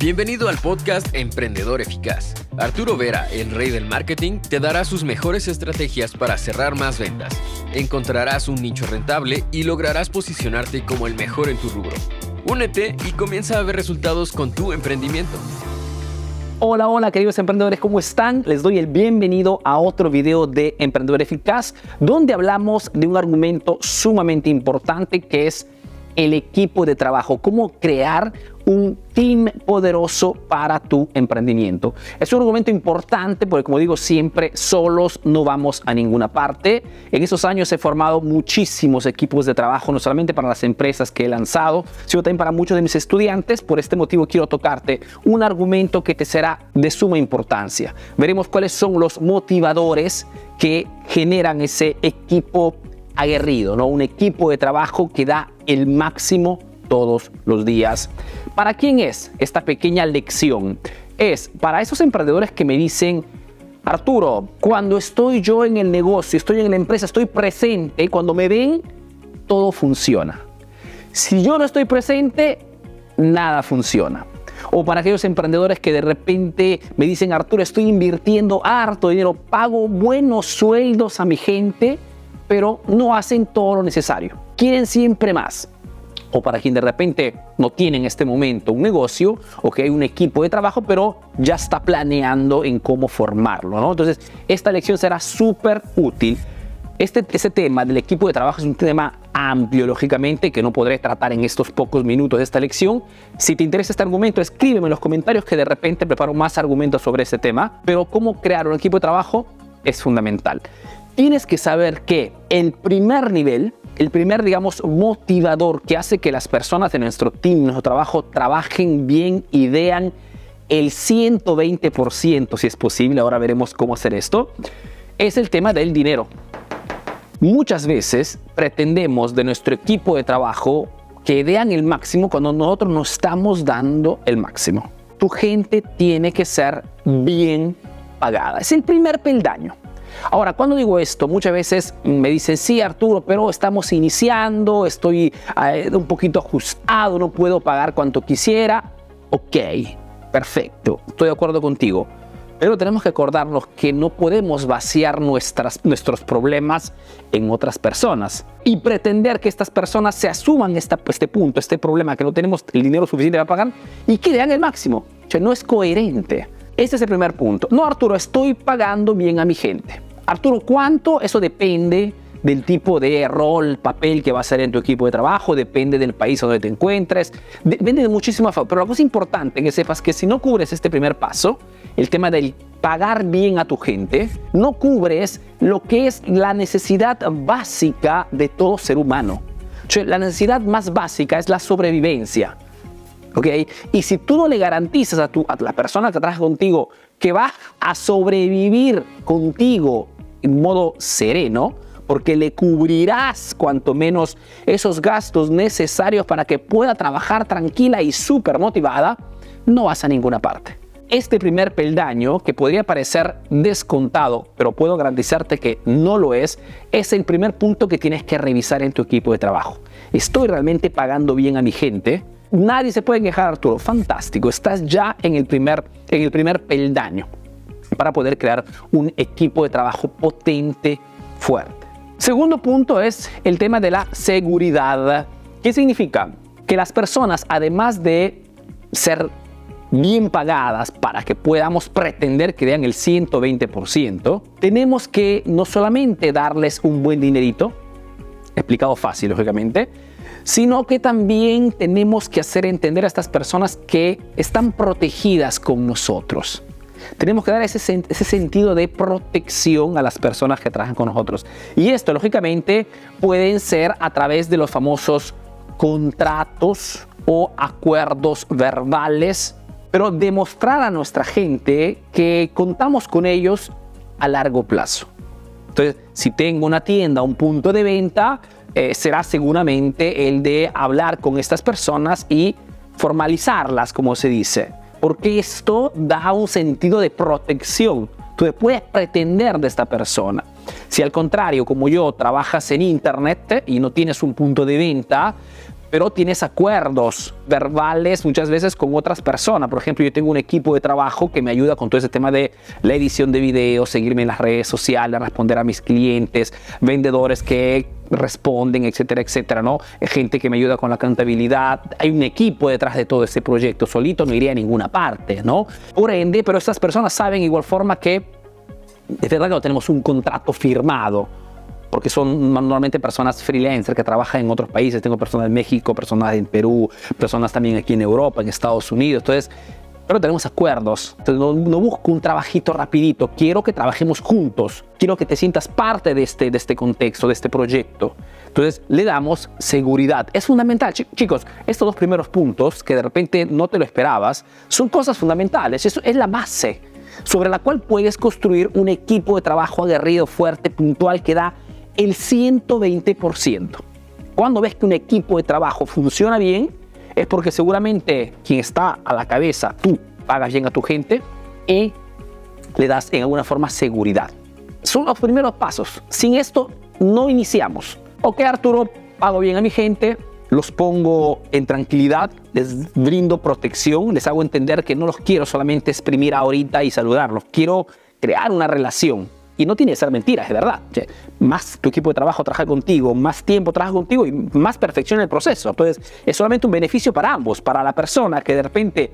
Bienvenido al podcast Emprendedor Eficaz. Arturo Vera, el rey del marketing, te dará sus mejores estrategias para cerrar más ventas. Encontrarás un nicho rentable y lograrás posicionarte como el mejor en tu rubro. Únete y comienza a ver resultados con tu emprendimiento. Hola, hola queridos emprendedores, ¿cómo están? Les doy el bienvenido a otro video de Emprendedor Eficaz, donde hablamos de un argumento sumamente importante que es el equipo de trabajo, cómo crear un team poderoso para tu emprendimiento. Es un argumento importante porque como digo siempre, solos no vamos a ninguna parte. En esos años he formado muchísimos equipos de trabajo, no solamente para las empresas que he lanzado, sino también para muchos de mis estudiantes. Por este motivo quiero tocarte un argumento que te será de suma importancia. Veremos cuáles son los motivadores que generan ese equipo aguerrido, ¿no? un equipo de trabajo que da el máximo todos los días. ¿Para quién es esta pequeña lección? Es para esos emprendedores que me dicen, Arturo, cuando estoy yo en el negocio, estoy en la empresa, estoy presente, cuando me ven, todo funciona. Si yo no estoy presente, nada funciona. O para aquellos emprendedores que de repente me dicen, Arturo, estoy invirtiendo harto dinero, pago buenos sueldos a mi gente, pero no hacen todo lo necesario. Quieren siempre más. O para quien de repente no tiene en este momento un negocio o que hay un equipo de trabajo, pero ya está planeando en cómo formarlo. ¿no? Entonces, esta lección será súper útil. Este, ese tema del equipo de trabajo es un tema amplio, lógicamente, que no podré tratar en estos pocos minutos de esta lección. Si te interesa este argumento, escríbeme en los comentarios que de repente preparo más argumentos sobre ese tema. Pero cómo crear un equipo de trabajo es fundamental tienes que saber que el primer nivel, el primer, digamos, motivador que hace que las personas de nuestro team, nuestro trabajo, trabajen bien y vean el 120%, si es posible, ahora veremos cómo hacer esto, es el tema del dinero. Muchas veces pretendemos de nuestro equipo de trabajo que vean el máximo cuando nosotros no estamos dando el máximo. Tu gente tiene que ser bien pagada. Es el primer peldaño. Ahora, cuando digo esto, muchas veces me dicen, sí, Arturo, pero estamos iniciando, estoy eh, un poquito ajustado, no puedo pagar cuanto quisiera. Ok, perfecto, estoy de acuerdo contigo. Pero tenemos que acordarnos que no podemos vaciar nuestras, nuestros problemas en otras personas y pretender que estas personas se asuman esta, este punto, este problema, que no tenemos el dinero suficiente para pagar y que den el máximo. O sea, no es coherente. Este es el primer punto. No, Arturo, estoy pagando bien a mi gente. Arturo, ¿cuánto? Eso depende del tipo de rol, papel que va a ser en tu equipo de trabajo, depende del país donde te encuentres, depende de muchísimas cosas. Pero la cosa importante que sepas que si no cubres este primer paso, el tema del pagar bien a tu gente, no cubres lo que es la necesidad básica de todo ser humano. la necesidad más básica es la sobrevivencia. Y si tú no le garantizas a, tu, a la persona que trabaja contigo que va a sobrevivir contigo en modo sereno, porque le cubrirás cuanto menos esos gastos necesarios para que pueda trabajar tranquila y súper motivada, no vas a ninguna parte. Este primer peldaño, que podría parecer descontado, pero puedo garantizarte que no lo es, es el primer punto que tienes que revisar en tu equipo de trabajo. ¿Estoy realmente pagando bien a mi gente? Nadie se puede quejar, Arturo. Fantástico. Estás ya en el primer, en el primer peldaño para poder crear un equipo de trabajo potente, fuerte. Segundo punto es el tema de la seguridad. ¿Qué significa? Que las personas, además de ser bien pagadas para que podamos pretender que den el 120%, tenemos que no solamente darles un buen dinerito, explicado fácil lógicamente, sino que también tenemos que hacer entender a estas personas que están protegidas con nosotros. Tenemos que dar ese, sentido de protección a las personas que trabajan con nosotros. Y esto, lógicamente, pueden ser a través de los famosos contratos o acuerdos verbales, pero demostrar a nuestra gente que contamos con ellos a largo plazo. Entonces, si tengo una tienda, un punto de venta, eh, será seguramente el de hablar con estas personas y formalizarlas, como se dice, porque esto da un sentido de protección. Tú puedes pretender de esta persona. Si al contrario, como yo, trabajas en Internet y no tienes un punto de venta, pero tienes acuerdos verbales muchas veces con otras personas. Por ejemplo, yo tengo un equipo de trabajo que me ayuda con todo ese tema de la edición de videos, seguirme en las redes sociales, responder a mis clientes, vendedores que responden, etcétera, etcétera, ¿no? Gente que me ayuda con la contabilidad. Hay un equipo detrás de todo ese proyecto. Solito no iría a ninguna parte, ¿no? Por ende, pero estas personas saben igual forma que es verdad que no tenemos un contrato firmado porque son normalmente personas freelancers que trabajan en otros países. Tengo personas en México, personas en Perú, personas también aquí en Europa, en Estados Unidos. Entonces, pero tenemos acuerdos. Entonces, no, busco un trabajito rapidito. Quiero que trabajemos juntos. Quiero que te sientas parte de este, de este contexto, de este proyecto. Entonces, le damos seguridad. Es fundamental. chicos, estos dos primeros puntos que de repente no te lo esperabas, son cosas fundamentales. Eso es la base sobre la cual puedes construir un equipo de trabajo aguerrido, fuerte, puntual, que da el 120%. Cuando ves que un equipo de trabajo funciona bien, es porque seguramente quien está a la cabeza, tú pagas bien a tu gente y le das en alguna forma seguridad. Son los primeros pasos. Sin esto no iniciamos. Ok, Arturo, pago bien a mi gente, los pongo en tranquilidad, les brindo protección, les hago entender que no los quiero solamente exprimir ahorita y saludarlos, quiero crear una relación. Y no tiene que ser mentira, es verdad. más tu equipo de trabajo trabaja contigo, más tiempo trabaja contigo y más perfección el proceso. Entonces, es solamente un beneficio para ambos, para la persona que de repente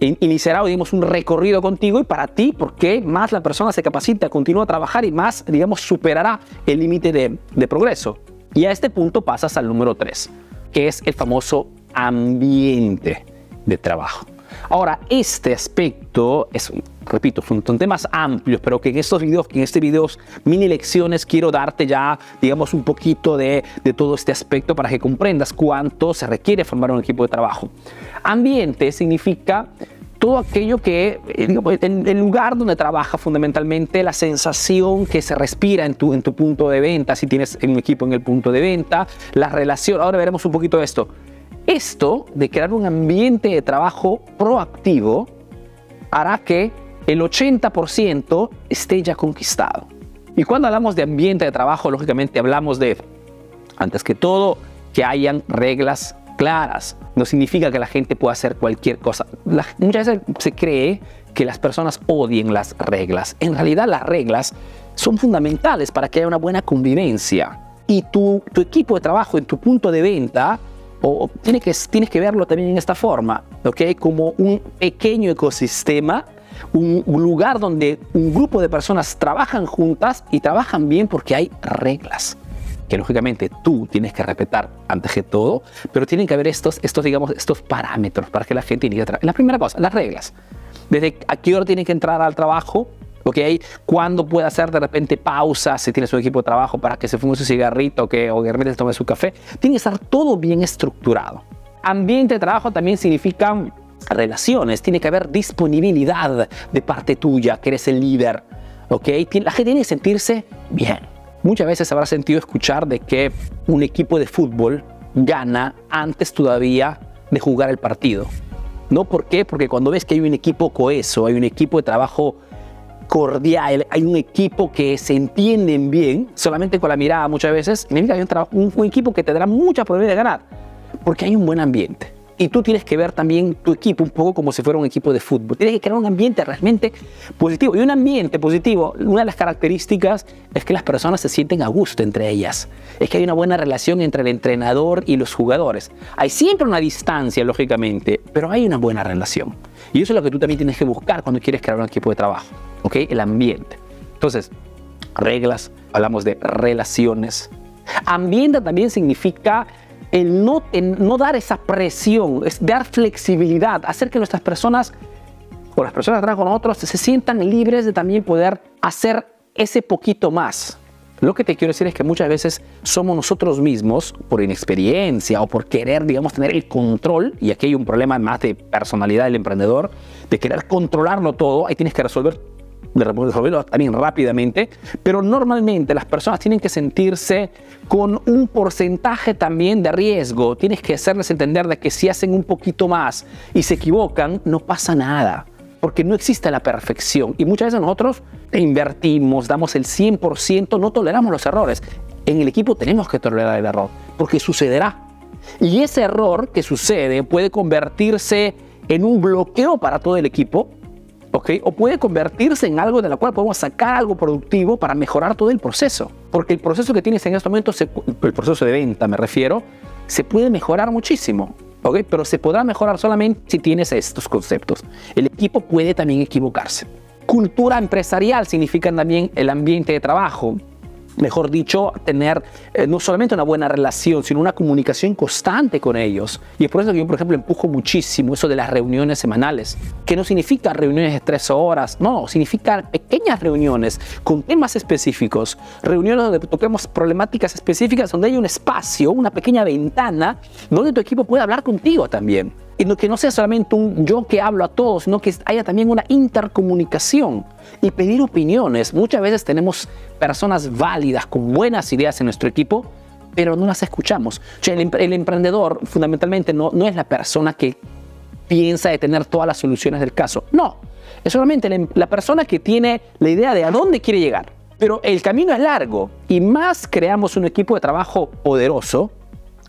iniciará, digamos, un recorrido contigo y para ti, porque más la persona se capacita, continúa a trabajar y más, digamos, superará el límite de, de progreso. Y a este punto pasas al número 3, que es el famoso ambiente de trabajo. Ahora, este aspecto es, repito, son, temas amplios, pero que en estos videos, que en este videos mini lecciones quiero darte ya, digamos, un poquito de, de todo este aspecto para que comprendas cuánto se requiere formar un equipo de trabajo. Ambiente significa todo aquello que, eh, digamos, el lugar donde trabaja fundamentalmente, la sensación que se respira en tu, en tu punto de venta, si tienes un equipo en el punto de venta, la relación, ahora veremos un poquito de esto, esto de crear un ambiente de trabajo proactivo hará que el 80% esté ya conquistado. Y cuando hablamos de ambiente de trabajo, lógicamente hablamos de, antes que todo, que hayan reglas claras. No significa que la gente pueda hacer cualquier cosa. muchas veces se cree que las personas odien las reglas. En realidad las reglas son fundamentales para que haya una buena convivencia. Y tu, equipo de trabajo en tu punto de venta o tienes que, tienes que verlo también en esta forma, ¿ok? Como un pequeño ecosistema, un, lugar donde un grupo de personas trabajan juntas y trabajan bien porque hay reglas que lógicamente tú tienes que respetar antes que todo, pero tienen que haber estos, estos, digamos, estos parámetros para que la gente inicie La primera cosa, las reglas. Desde a qué hora tienen que entrar al trabajo, ¿ok? Cuándo puede hacer de repente pausa si tienes un equipo de trabajo para que se fume su cigarrito que, o que de repente se tome su café. Tiene que estar todo bien estructurado. Ambiente de trabajo también significa relaciones, tiene que haber disponibilidad de parte tuya, que eres el líder, ¿ok? La gente tiene que sentirse bien. Muchas veces habrá sentido escuchar de que un equipo de fútbol gana antes todavía de jugar el partido. ¿No? ¿Por qué? Porque cuando ves que hay un equipo coeso, hay un equipo de trabajo cordial, hay un equipo que se entienden bien, solamente con la mirada muchas veces, significa que hay un, un, equipo que te dará mucha probabilidad de ganar, porque hay un buen ambiente. Y tú tienes que ver también tu equipo un poco como si fuera un equipo de fútbol. Tienes que crear un ambiente realmente positivo. Y un ambiente positivo, una de las características es que las personas se sienten a gusto entre ellas. Es que hay una buena relación entre el entrenador y los jugadores. Hay siempre una distancia, lógicamente, pero hay una buena relación. Y eso es lo que tú también tienes que buscar cuando quieres crear un equipo de trabajo. ¿ok? El ambiente. Entonces, reglas, hablamos de relaciones. Ambiente también significa el no, dar esa presión, es dar flexibilidad, hacer que nuestras personas o las personas que trabajan con otros se sientan libres de también poder hacer ese poquito más. Lo que te quiero decir es que muchas veces somos nosotros mismos, por inexperiencia o por querer, digamos, tener el control, y aquí hay un problema más de personalidad del emprendedor, de querer controlarlo todo, ahí tienes que resolver resolverlo también rápidamente, pero normalmente las personas tienen que sentirse con un porcentaje también de riesgo. Tienes que hacerles entender de que si hacen un poquito más y se equivocan, no pasa nada, porque no existe la perfección. Y muchas veces nosotros invertimos, damos el 100%, no toleramos los errores. En el equipo tenemos que tolerar el error, porque sucederá. Y ese error que sucede puede convertirse en un bloqueo para todo el equipo, ¿ok? O puede convertirse en algo de la cual podemos sacar algo productivo para mejorar todo el proceso. Porque el proceso que tienes en este momento, el proceso de venta me refiero, se puede mejorar muchísimo. ¿ok? Pero se podrá mejorar solamente si tienes estos conceptos. El equipo puede también equivocarse. Cultura empresarial significa también el ambiente de trabajo mejor dicho, tener eh, no solamente una buena relación, sino una comunicación constante con ellos. Y es por eso que yo, por ejemplo, empujo muchísimo eso de las reuniones semanales, que no significa reuniones de tres horas, no, significa pequeñas reuniones con temas específicos, reuniones donde toquemos problemáticas específicas, donde hay un espacio, una pequeña ventana, donde tu equipo puede hablar contigo también. Y que no sea solamente un yo que hablo a todos, sino que haya también una intercomunicación y pedir opiniones. Muchas veces tenemos personas válidas con buenas ideas en nuestro equipo, pero no las escuchamos. el, emprendedor fundamentalmente no, no es la persona que piensa de tener todas las soluciones del caso. No, es solamente la, la persona que tiene la idea de a dónde quiere llegar. Pero el camino es largo y más creamos un equipo de trabajo poderoso,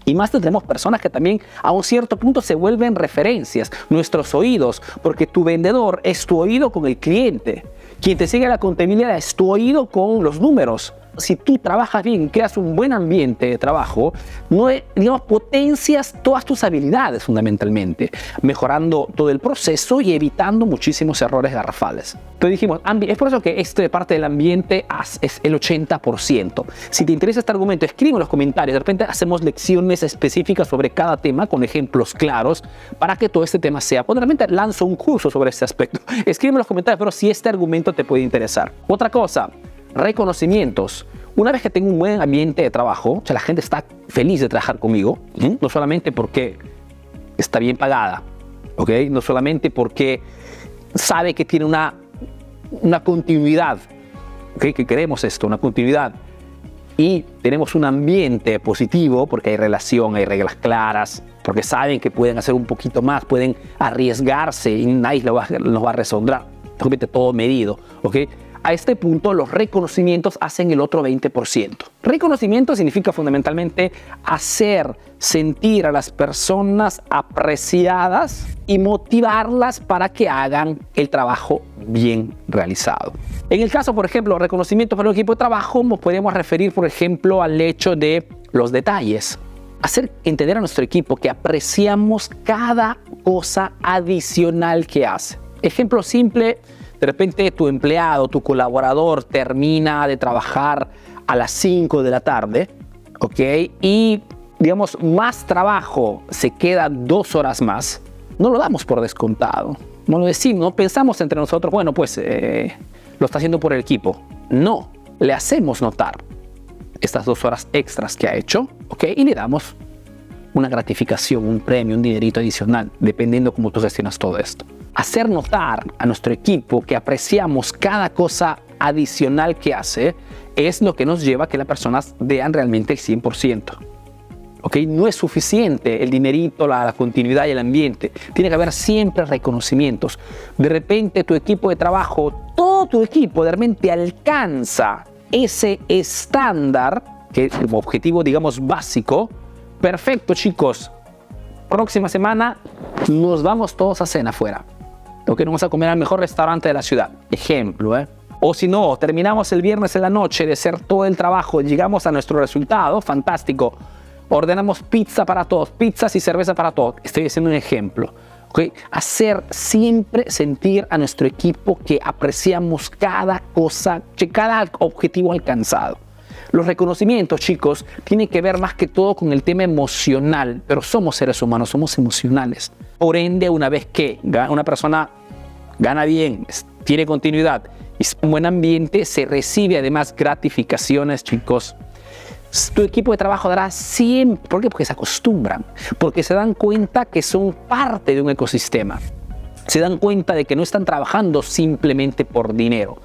y más tendremos personas que también a un cierto punto se vuelven referencias, nuestros oídos, porque tu vendedor es tu oído con el cliente. Quien te sigue la contabilidad es tu oído con los números si tú trabajas bien, creas un buen ambiente de trabajo, no, digamos, potencias todas tus habilidades fundamentalmente, mejorando todo el proceso y evitando muchísimos errores garrafales. Entonces dijimos, es por eso que esto de parte del ambiente es el 80%. Si te interesa este argumento, escribe en los comentarios. De repente hacemos lecciones específicas sobre cada tema con ejemplos claros para que todo este tema sea. Pues realmente lanzo un curso sobre este aspecto. Escribe en los comentarios, pero si este argumento te puede interesar. Otra cosa, reconocimientos. Una vez que tengo un buen ambiente de trabajo, o sea, la gente está feliz de trabajar conmigo, no solamente porque está bien pagada, ¿ok? No solamente porque sabe que tiene una, una continuidad, ¿ok? Que queremos esto, una continuidad. Y tenemos un ambiente positivo porque hay relación, hay reglas claras, porque saben que pueden hacer un poquito más, pueden arriesgarse y nadie nos va, a resondrar. Todo medido, ¿ok? A este punto, los reconocimientos hacen el otro 20%. Reconocimiento significa fundamentalmente hacer sentir a las personas apreciadas y motivarlas para que hagan el trabajo bien realizado. En el caso, por ejemplo, reconocimiento para el equipo de trabajo, nos podemos referir, por ejemplo, al hecho de los detalles. Hacer entender a nuestro equipo que apreciamos cada cosa adicional que hace. Ejemplo simple, de repente tu empleado, tu colaborador termina de trabajar a las 5 de la tarde, ¿ok? Y digamos, más trabajo se queda dos horas más, no lo damos por descontado. No lo decimos, no pensamos entre nosotros, bueno, pues eh, lo está haciendo por el equipo. No, le hacemos notar estas dos horas extras que ha hecho, ¿ok? Y le damos una gratificación, un premio, un dinerito adicional, dependiendo cómo tú gestionas todo esto hacer notar a nuestro equipo que apreciamos cada cosa adicional que hace es lo que nos lleva a que las personas vean realmente el 100%. ¿ok? No es suficiente el dinerito, la, la, continuidad y el ambiente. Tiene que haber siempre reconocimientos. De repente tu equipo de trabajo, todo tu equipo de repente alcanza ese estándar, que es el objetivo, digamos, básico. Perfecto, chicos. Próxima semana nos vamos todos a cena afuera o que vamos a comer al mejor restaurante de la ciudad. Ejemplo, ¿eh? O si no, terminamos el viernes en la noche de hacer todo el trabajo, llegamos a nuestro resultado, fantástico. Ordenamos pizza para todos, pizzas y cerveza para todos. Estoy haciendo un ejemplo. ¿okay? Hacer siempre sentir a nuestro equipo que apreciamos cada cosa, cada objetivo alcanzado. Los reconocimientos, chicos, tienen que ver más que todo con el tema emocional, pero somos seres humanos, somos emocionales. Por ende, una vez que una persona gana bien, tiene continuidad y un buen ambiente, se recibe además gratificaciones, chicos. Tu equipo de trabajo dará siempre, ¿por qué? Porque se acostumbran, porque se dan cuenta que son parte de un ecosistema. Se dan cuenta de que no están trabajando simplemente por dinero,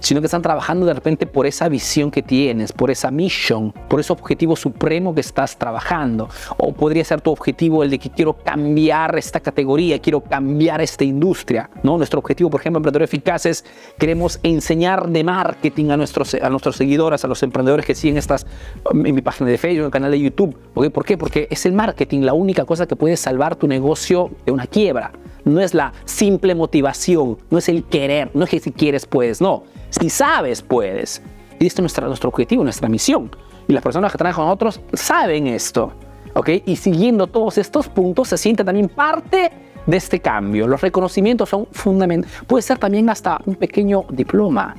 sino que están trabajando de repente por esa visión que tienes, por esa misión, por ese objetivo supremo que estás trabajando. O podría ser tu objetivo el de que quiero cambiar esta categoría, quiero cambiar esta industria. ¿no? Nuestro objetivo, por ejemplo, Emprendedor Eficaz es queremos enseñar de marketing a nuestros, a nuestros seguidores, a los emprendedores que siguen estas en mi página de Facebook, en el canal de YouTube. ¿Por qué? Porque es el marketing la única cosa que puede salvar tu negocio de una quiebra no es la simple motivación, no es el querer, no es que si quieres puedes, no. Si sabes puedes. Y esto es nuestro objetivo, nuestra misión. Y las personas que trabajan con otros saben esto. ¿ok? Y siguiendo todos estos puntos se siente también parte de este cambio. Los reconocimientos son fundamentales. Puede ser también hasta un pequeño diploma,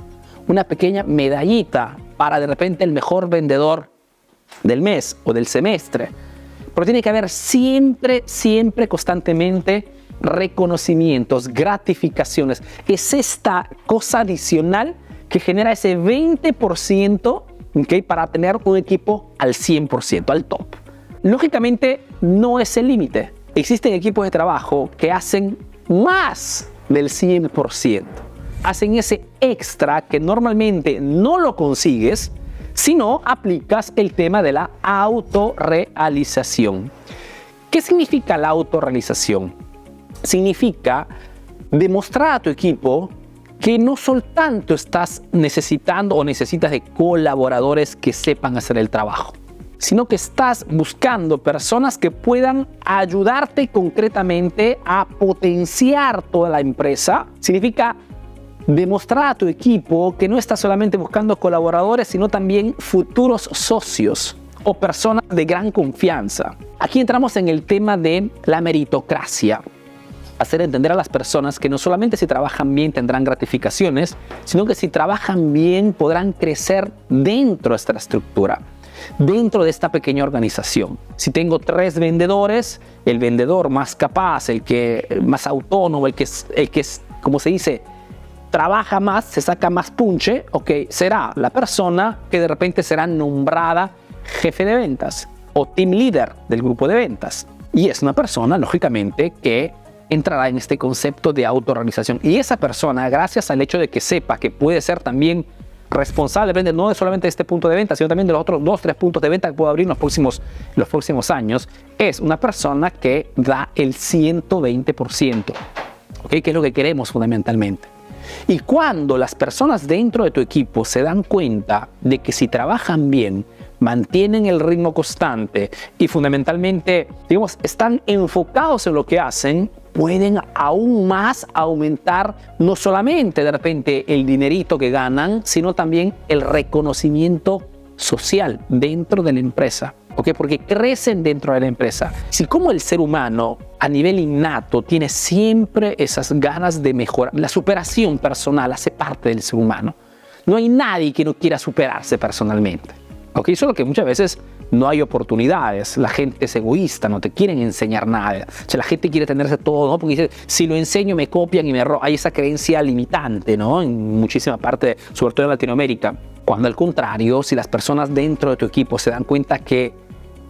una pequeña medallita para de repente el mejor vendedor del mes o del semestre. Pero tiene que haber siempre, siempre, constantemente reconocimientos, gratificaciones. Es esta cosa adicional que genera ese 20% ¿okay? para tener un equipo al 100%, al top. Lógicamente no es el límite. Existen equipos de trabajo que hacen más del 100%. Hacen ese extra que normalmente no lo consigues si no aplicas el tema de la autorrealización. ¿Qué significa la autorrealización? Significa demostrar a tu equipo que no solo tanto estás necesitando o necesitas de colaboradores que sepan hacer el trabajo, sino que estás buscando personas que puedan ayudarte concretamente a potenciar toda la empresa. Significa demostrar a tu equipo que no estás solamente buscando colaboradores, sino también futuros socios o personas de gran confianza. Aquí entramos en el tema de la meritocracia hacer entender a las personas que no solamente si trabajan bien tendrán gratificaciones, sino que si trabajan bien podrán crecer dentro de esta estructura, dentro de esta pequeña organización. Si tengo tres vendedores, el vendedor más capaz, el que más autónomo, el que es, el que como se dice, trabaja más, se saca más punche, ok, será la persona que de repente será nombrada jefe de ventas o team leader del grupo de ventas. Y es una persona, lógicamente, que entrará en este concepto de autorrealización. Y esa persona, gracias al hecho de que sepa que puede ser también responsable, no solamente de este punto de venta, sino también de los otros dos, tres puntos de venta que puedo abrir en los próximos, los próximos años, es una persona que da el 120%, ¿okay? que es lo que queremos fundamentalmente. Y cuando las personas dentro de tu equipo se dan cuenta de que si trabajan bien, mantienen el ritmo constante y fundamentalmente, digamos, están enfocados en lo que hacen, pueden aún más aumentar no solamente de repente el dinerito que ganan, sino también el reconocimiento social dentro de la empresa. ¿ok? Porque crecen dentro de la empresa. Si como el ser humano a nivel innato tiene siempre esas ganas de mejorar, la superación personal hace parte del ser humano. No hay nadie que no quiera superarse personalmente. ¿ok? Solo que muchas veces no hay oportunidades, la gente es egoísta, no te quieren enseñar nada. O sea, la gente quiere tenerse todo, ¿no? Porque si lo enseño me copian y me roban. Hay esa creencia limitante, ¿no? En muchísima parte, sobre todo en Latinoamérica. Cuando al contrario, si las personas dentro de tu equipo se dan cuenta que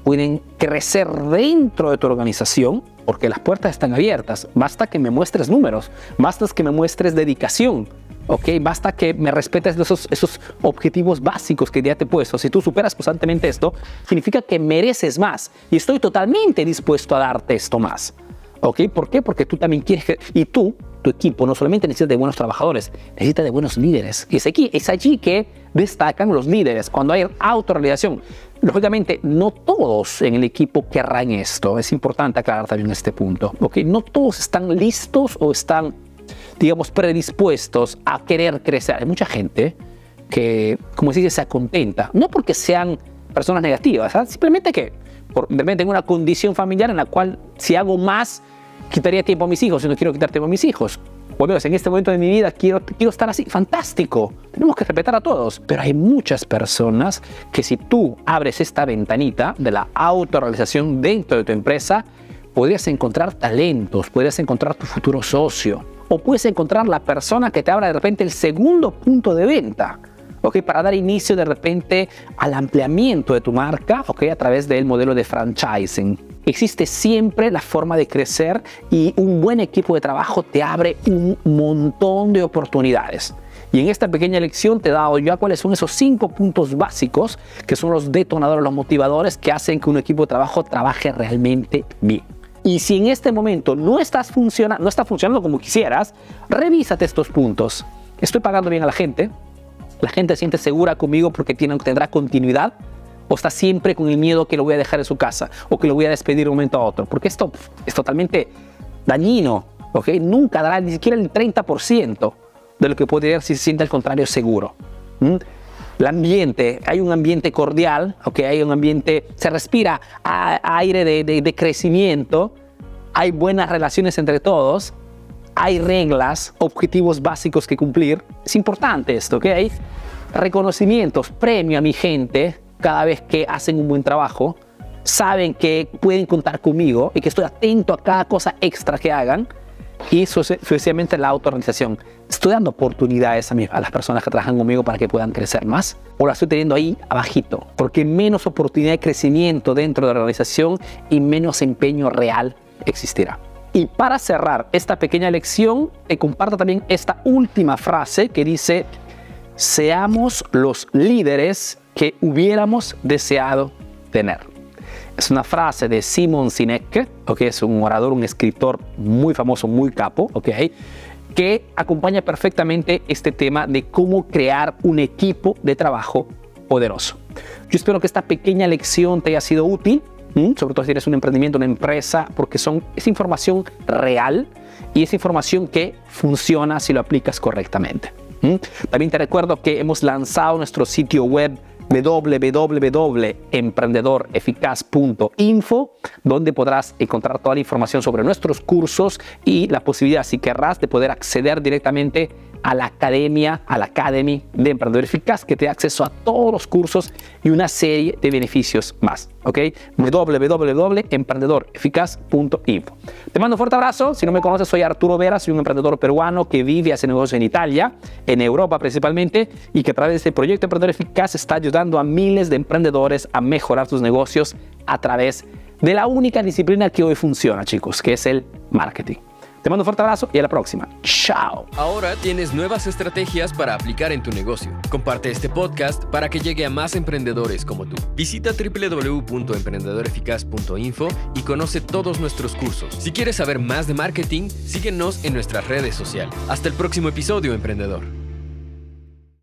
pueden crecer dentro de tu organización, porque las puertas están abiertas, basta que me muestres números, basta que me muestres dedicación, ¿ok? Basta que me respetes esos, esos objetivos básicos que ya te he puesto. Si tú superas constantemente esto, significa que mereces más y estoy totalmente dispuesto a darte esto más. ¿Ok? ¿Por qué? Porque tú también quieres que... Y tú, tu equipo, no solamente necesita de buenos trabajadores, necesita de buenos líderes. Y es, aquí, es allí que destacan los líderes, cuando hay autorrealización. Lógicamente, no todos en el equipo querrán esto. Es importante aclarar también este punto. ¿ok? No todos están listos o están digamos, predispuestos a querer crecer. Hay mucha gente que, como se dice, se contenta, no porque sean personas negativas, ¿ah? simplemente que por, de tengo una condición familiar en la cual si hago más, quitaría tiempo a mis hijos y no quiero quitar tiempo a mis hijos. Bueno, en este momento de mi vida quiero, quiero estar así, fantástico. Tenemos que respetar a todos. Pero hay muchas personas que si tú abres esta ventanita de la autorrealización dentro de tu empresa, podrías encontrar talentos, podrías encontrar tu futuro socio, o puedes encontrar la persona que te abra de repente el segundo punto de venta. ¿ok? Para dar inicio de repente al ampliamiento de tu marca ¿ok? a través del modelo de franchising. existe siempre la forma de crecer y un buen equipo de trabajo te abre un montón de oportunidades. Y en esta pequeña lección te he dado ya cuáles son esos cinco puntos básicos que son los detonadores, los motivadores que hacen que un equipo de trabajo trabaje realmente bien. Y si en este momento no, estás no está funcionando como quisieras, revísate estos puntos. ¿Estoy pagando bien a la gente? ¿La gente se siente segura conmigo porque tiene, tendrá continuidad? ¿O está siempre con el miedo que lo voy a dejar en su casa o que lo voy a despedir de un momento a otro? Porque esto es totalmente dañino. ¿ok? Nunca dará ni siquiera el 30% de lo que podría si se siente al contrario seguro. El ambiente, hay un ambiente cordial, ¿ok? hay un ambiente, se respira aire de, de crecimiento, hay buenas relaciones entre todos, hay reglas, objetivos básicos que cumplir. Es importante esto, ¿ok? Reconocimientos, premio a mi gente cada vez que hacen un buen trabajo. Saben que pueden contar conmigo y que estoy atento a cada cosa extra que hagan. Y sucesivamente la autorrealización. Estoy dando oportunidades a, a las personas que trabajan conmigo para que puedan crecer más. O la estoy teniendo ahí abajito. Porque menos oportunidad de crecimiento dentro de la organización y menos empeño real existirá. Y para cerrar esta pequeña lección, te comparto también esta última frase que dice, seamos los líderes que hubiéramos deseado tener. Es una frase de Simon Sinek, que es un orador, un escritor muy famoso, muy capo, okay, que acompaña perfectamente este tema de cómo crear un equipo de trabajo poderoso. Yo espero que esta pequeña lección te haya sido útil sobre todo si eres un emprendimiento, una empresa, porque son, es información real y es información que funciona si lo aplicas correctamente. También te recuerdo que hemos lanzado nuestro sitio web www.emprendedoreficaz.info, donde podrás encontrar toda la información sobre nuestros cursos y la posibilidad, si querrás, de poder acceder directamente a la academia, a la Academy de Emprendedor Eficaz, que te da acceso a todos los cursos y una serie de beneficios más. ¿Ok? www.emprendedoreficaz.info. Te mando un fuerte abrazo. Si no me conoces, soy Arturo Vera, soy un emprendedor peruano que vive y hace negocios en Italia, en Europa principalmente, y que a través de este proyecto Emprendedor Eficaz está ayudando a miles de emprendedores a mejorar sus negocios a través de la única disciplina que hoy funciona, chicos, que es el marketing. Te mando un fuerte abrazo y a la próxima. Chao. Ahora tienes nuevas estrategias para aplicar en tu negocio. Comparte este podcast para que llegue a más emprendedores como tú. Visita www.emprendedoreficaz.info y conoce todos nuestros cursos. Si quieres saber más de marketing, síguenos en nuestras redes sociales. Hasta el próximo episodio, emprendedor.